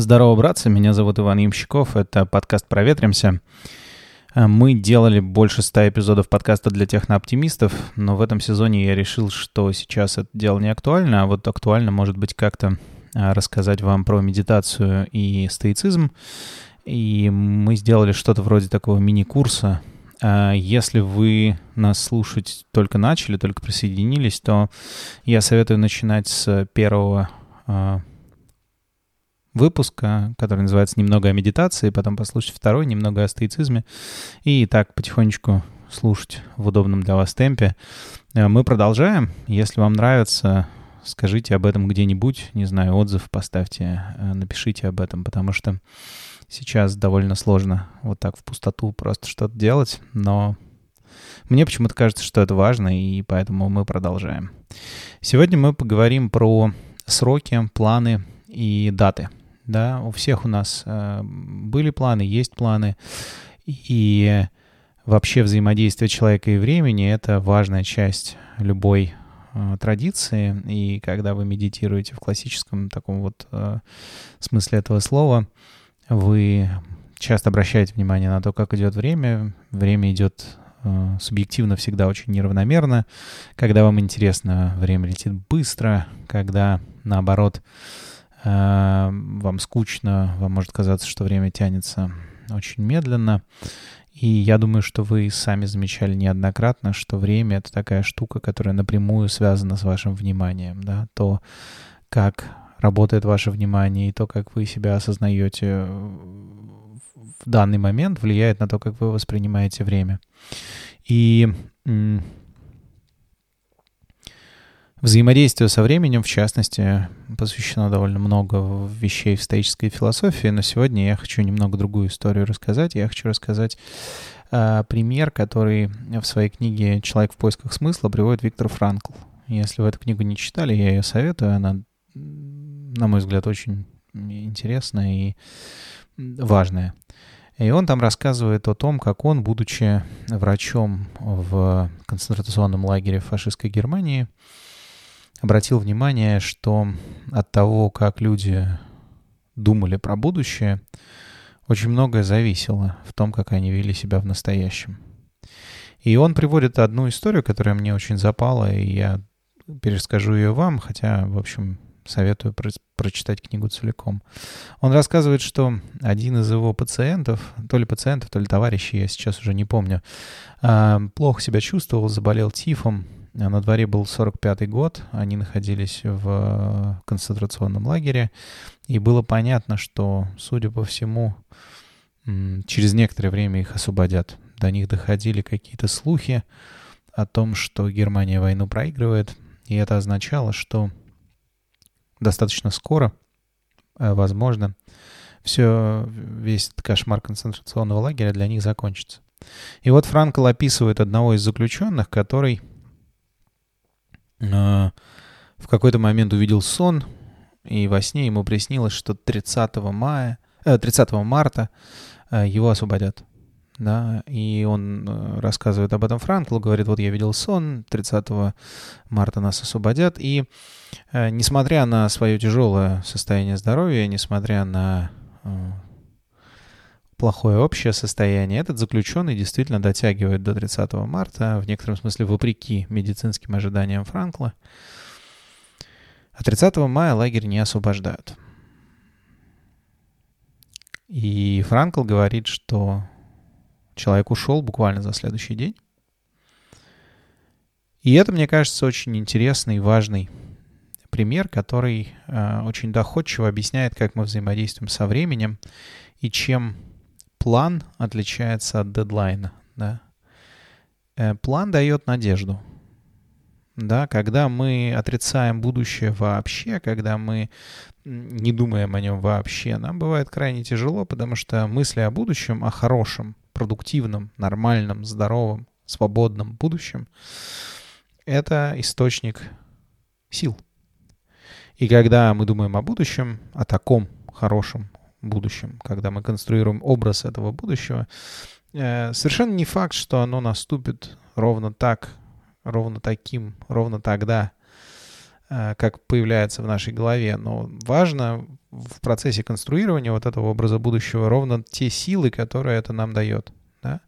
Здорово, братцы, меня зовут Иван Ямщиков, это подкаст «Проветримся». Э, мы делали больше ста эпизодов подкаста для технооптимистов, но в этом сезоне я решил, что сейчас это дело не актуально, а вот актуально, может быть, как-то э, рассказать вам про медитацию и стоицизм. И мы сделали что-то вроде такого мини-курса. Э, если вы нас слушать только начали, только присоединились, то я советую начинать с первого выпуска, который называется «Немного о медитации», потом послушать второй «Немного о стоицизме», и так потихонечку слушать в удобном для вас темпе. Э, мы продолжаем. Если вам нравится, скажите об этом где-нибудь, не знаю, отзыв поставьте, э, напишите об этом, потому что сейчас довольно сложно вот так в пустоту просто что-то делать, но мне почему-то кажется, что это важно, и поэтому мы продолжаем. Сегодня мы поговорим про сроки, планы и даты — да, у всех у нас э, были планы, есть планы, и вообще взаимодействие человека и времени — это важная часть любой э, традиции, и когда вы медитируете в классическом таком вот э, смысле этого слова, вы часто обращаете внимание на то, как идет время, время идет субъективно всегда очень неравномерно. Когда вам интересно, время летит быстро. Когда, наоборот, вам скучно, вам может казаться, что время тянется очень медленно. И я думаю, что вы сами замечали неоднократно, что время — это такая штука, которая напрямую связана с вашим вниманием. Да? То, как работает ваше внимание, и то, как вы себя осознаете в данный момент, влияет на то, как вы воспринимаете время. И Взаимодействию со временем, в частности, посвящено довольно много вещей в стоической философии, но сегодня я хочу немного другую историю рассказать. Я хочу рассказать э, пример, который в своей книге «Человек в поисках смысла» приводит Виктор Франкл. Если вы эту книгу не читали, я ее советую. Она, на мой взгляд, очень интересная и важная. И он там рассказывает о том, как он, будучи врачом в концентрационном лагере фашистской Германии, обратил внимание, что от того, как люди думали про будущее, очень многое зависело в том, как они вели себя в настоящем. И он приводит одну историю, которая мне очень запала, и я перескажу ее вам, хотя, в общем, советую про прочитать книгу целиком. Он рассказывает, что один из его пациентов, то ли пациентов, то ли товарищей, я сейчас уже не помню, а, плохо себя чувствовал, заболел тифом, на дворе был 45-й год, они находились в концентрационном лагере, и было понятно, что, судя по всему, через некоторое время их освободят. До них доходили какие-то слухи о том, что Германия войну проигрывает, и это означало, что достаточно скоро, э, возможно, все, весь кошмар концентрационного лагеря для них закончится. И вот Франкл описывает одного из заключенных, который в какой-то момент увидел сон, и во сне ему приснилось, что 30 мая, э, 30 марта э, его освободят. Да, и он э, рассказывает об этом Франклу, говорит, вот я видел сон, 30 марта нас освободят, и э, несмотря на свое тяжелое состояние здоровья, несмотря на э, плохое общее состояние, этот заключенный действительно дотягивает до 30 марта, в некотором смысле вопреки медицинским ожиданиям Франкла. А 30 мая лагерь не освобождают. И Франкл говорит, что человек ушел буквально за следующий день. И это, мне кажется, очень интересный и важный пример, который э, очень доходчиво объясняет, как мы взаимодействуем со временем и чем план отличается от дедлайна, да. Э, план дает надежду. Да, когда мы отрицаем будущее вообще, когда мы не думаем о нем вообще, нам бывает крайне тяжело, потому что мысли о будущем, о хорошем, продуктивном, нормальном, здоровом, свободном будущем — это источник сил. И когда мы думаем о будущем, о таком хорошем, будущем, когда мы конструируем образ этого будущего, э, совершенно не факт, что оно наступит ровно так, ровно таким, ровно тогда, э, как появляется в нашей голове, но важно в процессе конструирования вот этого образа будущего ровно те силы, которые это нам дает. Да?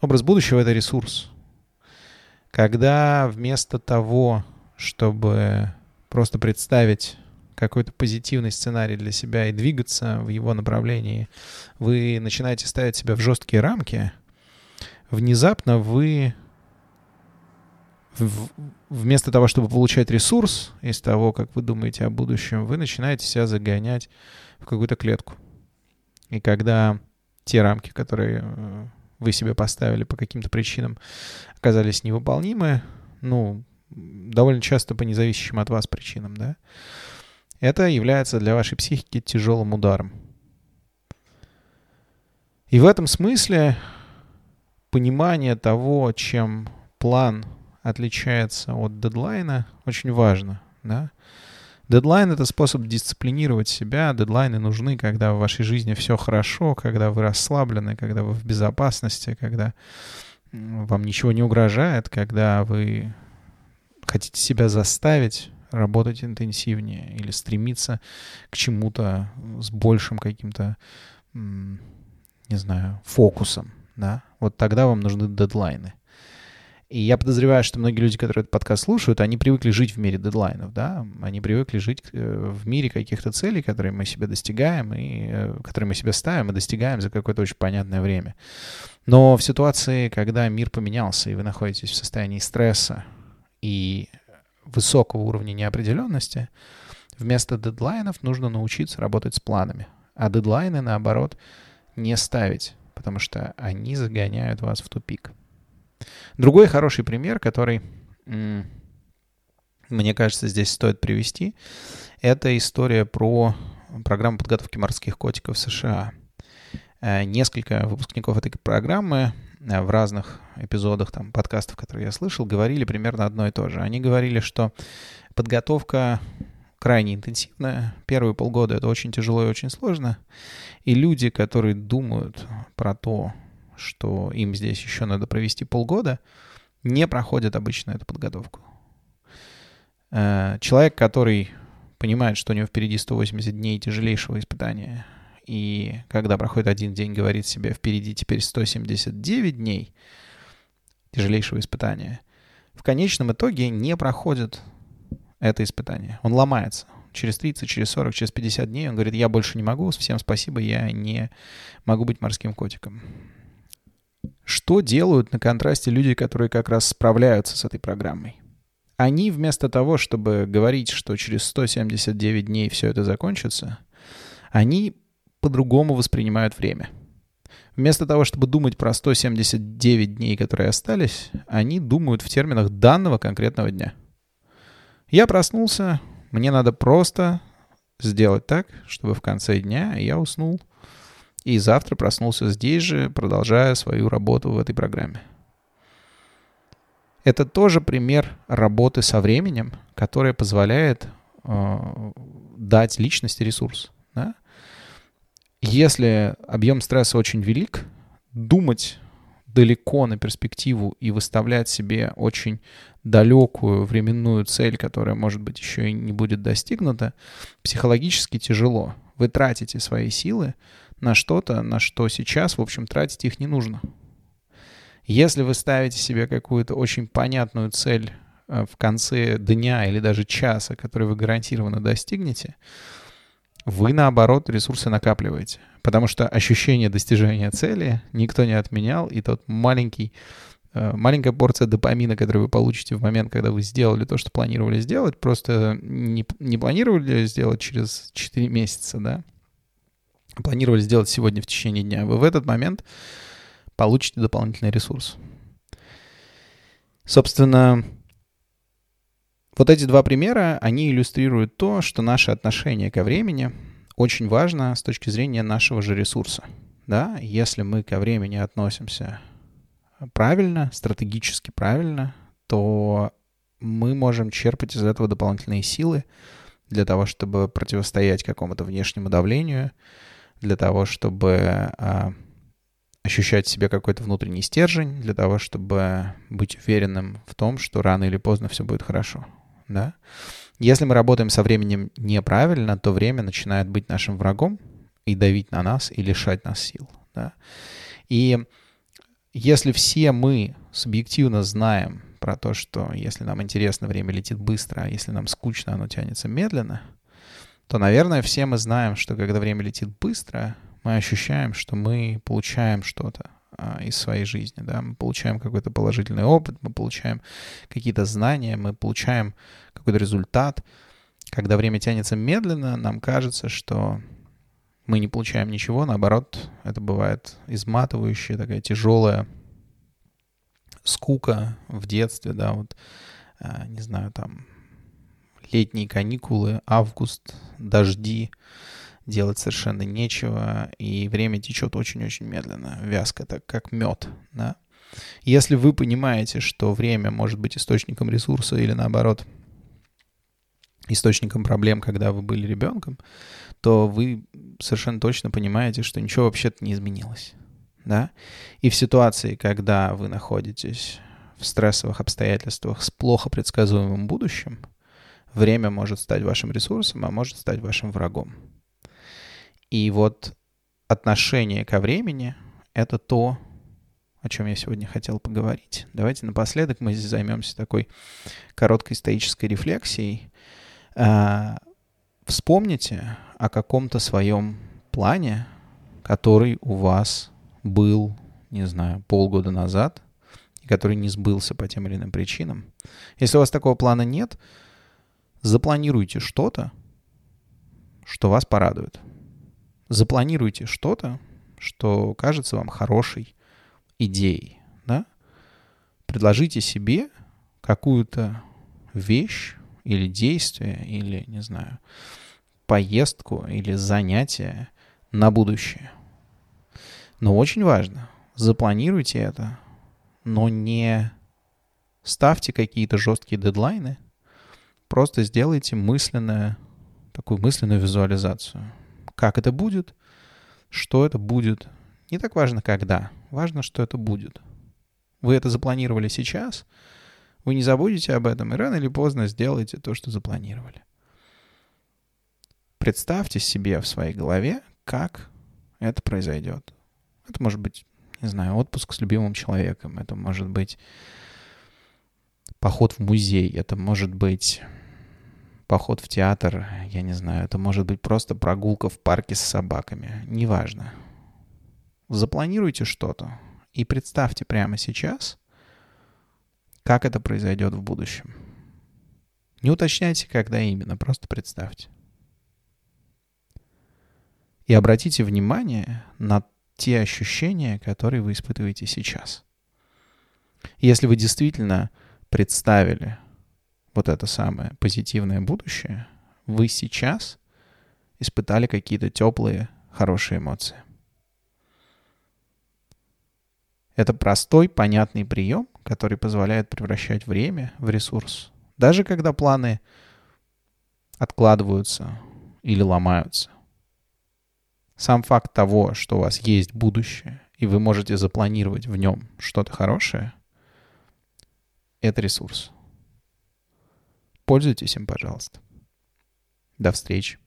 Образ будущего — это ресурс. Когда вместо того, чтобы просто представить какой-то позитивный сценарий для себя и двигаться в его направлении, вы начинаете ставить себя в жесткие рамки, внезапно вы вместо того, чтобы получать ресурс из того, как вы думаете о будущем, вы начинаете себя загонять в какую-то клетку. И когда те рамки, которые э, вы себе поставили по каким-то причинам, оказались невыполнимы, ну, довольно часто по независящим от вас причинам, да, это является для вашей психики тяжелым ударом. И в этом смысле понимание того, чем план отличается от дедлайна, очень важно. Да? Дедлайн — это способ дисциплинировать себя. Дедлайны нужны, когда в вашей жизни все хорошо, когда вы расслаблены, когда вы в безопасности, когда вам ничего не угрожает, когда вы хотите себя заставить работать интенсивнее или стремиться к чему-то с большим каким-то, не знаю, фокусом, да, вот тогда вам нужны дедлайны. И я подозреваю, что многие люди, которые этот подкаст слушают, они привыкли жить в мире дедлайнов, да, они привыкли жить э, в мире каких-то целей, которые мы себе достигаем, и э, которые мы себе ставим и достигаем за какое-то очень понятное время. Но в ситуации, когда мир поменялся, и вы находитесь в состоянии стресса и высокого уровня неопределенности, вместо дедлайнов нужно научиться работать с планами. А дедлайны, наоборот, не ставить, потому что они загоняют вас в тупик. Другой хороший пример, который, мне кажется, здесь стоит привести, это история про программу подготовки морских котиков в США. Э, несколько выпускников этой программы в разных эпизодах там, подкастов, которые я слышал, говорили примерно одно и то же. Они говорили, что подготовка крайне интенсивная. Первые полгода это очень тяжело и очень сложно. И люди, которые думают про то, что им здесь еще надо провести полгода, не проходят обычно эту подготовку. Э, человек, который понимает, что у него впереди 180 дней тяжелейшего испытания, и когда проходит один день, говорит себе, впереди теперь 179 дней тяжелейшего испытания, в конечном итоге не проходит это испытание. Он ломается. Через 30, через 40, через 50 дней он говорит, я больше не могу, всем спасибо, я не могу быть морским котиком. Что делают на контрасте люди, которые как раз справляются с этой программой? Они вместо того, чтобы говорить, что через 179 дней все это закончится, они по-другому воспринимают время. Вместо того, чтобы думать про 179 дней, которые остались, они думают в терминах данного конкретного дня. Я проснулся, мне надо просто сделать так, чтобы в конце дня я уснул — и завтра проснулся здесь же, продолжая свою работу в этой программе. Это тоже пример работы со временем, которая позволяет э, дать личности ресурс. Да? Если объем стресса очень велик, думать далеко на перспективу и выставлять себе очень далекую временную цель, которая, может быть, еще и не будет достигнута, психологически тяжело. Вы тратите свои силы на что-то, на что сейчас, в общем, тратить их не нужно. Если вы ставите себе какую-то очень понятную цель э, в конце дня или даже часа, который вы гарантированно достигнете, вы, наоборот, ресурсы накапливаете. Потому что ощущение достижения цели никто не отменял, и тот маленький, э, маленькая порция допамина, которую вы получите в момент, когда вы сделали то, что планировали сделать, просто не, не планировали сделать через 4 месяца, да, планировали сделать сегодня в течение дня, вы в этот момент получите дополнительный ресурс. Собственно, вот эти два примера, они иллюстрируют то, что наше отношение ко времени очень важно с точки зрения нашего же ресурса. Да? Если мы ко времени относимся правильно, стратегически правильно, то мы можем черпать из этого дополнительные силы для того, чтобы противостоять какому-то внешнему давлению, для того, чтобы а, ощущать в себе какой-то внутренний стержень, для того, чтобы быть уверенным в том, что рано или поздно все будет хорошо. Да? Если мы работаем со временем неправильно, то время начинает быть нашим врагом и давить на нас, и лишать нас сил. Да? И если все мы субъективно знаем про то, что если нам интересно, время летит быстро, а если нам скучно, оно тянется медленно, то, наверное, все мы знаем, что когда время летит быстро, мы ощущаем, что мы получаем что-то из своей жизни, да, мы получаем какой-то положительный опыт, мы получаем какие-то знания, мы получаем какой-то результат. Когда время тянется медленно, нам кажется, что мы не получаем ничего, наоборот, это бывает изматывающая, такая тяжелая скука в детстве, да, вот, а, не знаю, там, летние каникулы, август, дожди, делать совершенно нечего, и время течет очень-очень медленно, вязко, так как мед, да. Если вы понимаете, что время может быть источником ресурса или наоборот источником проблем, когда вы были ребенком, то вы совершенно точно понимаете, что ничего вообще-то не изменилось. Да? И в ситуации, когда вы находитесь в стрессовых обстоятельствах с плохо предсказуемым будущим, время может стать вашим ресурсом, а может стать вашим врагом. И вот отношение ко времени — это то, о чем я сегодня хотел поговорить. Давайте напоследок мы здесь займемся такой короткой стоической рефлексией. А, вспомните о каком-то своем плане, который у вас был, не знаю, полгода назад, и который не сбылся по тем или иным причинам. Если у вас такого плана нет, запланируйте что-то, что вас порадует. Запланируйте что-то, что кажется вам хорошей идеей, да? Предложите себе какую-то вещь или действие, или, не знаю, поездку или занятие на будущее. Но очень важно, запланируйте это, но не ставьте какие-то жесткие дедлайны, просто сделайте мысленную, такую мысленную визуализацию. Как это будет, что это будет. Не так важно, когда. Важно, что это будет. Вы это запланировали сейчас, вы не забудете об этом, и рано или поздно сделаете то, что запланировали. Представьте себе в своей голове, как это произойдет. Это может быть, не знаю, отпуск с любимым человеком. Это может быть поход в музей. Это может быть поход в театр. Я не знаю. Это может быть просто прогулка в парке с собаками. Неважно. Запланируйте что-то и представьте прямо сейчас, как это произойдет в будущем. Не уточняйте, когда именно, просто представьте. И обратите внимание на те ощущения, которые вы испытываете сейчас. Если вы действительно представили вот это самое позитивное будущее, вы сейчас испытали какие-то теплые, хорошие эмоции. Это простой, понятный прием, который позволяет превращать время в ресурс. Даже когда планы откладываются или ломаются. Сам факт того, что у вас есть будущее, и вы можете запланировать в нем что-то хорошее, это ресурс. Пользуйтесь им, пожалуйста. До встречи.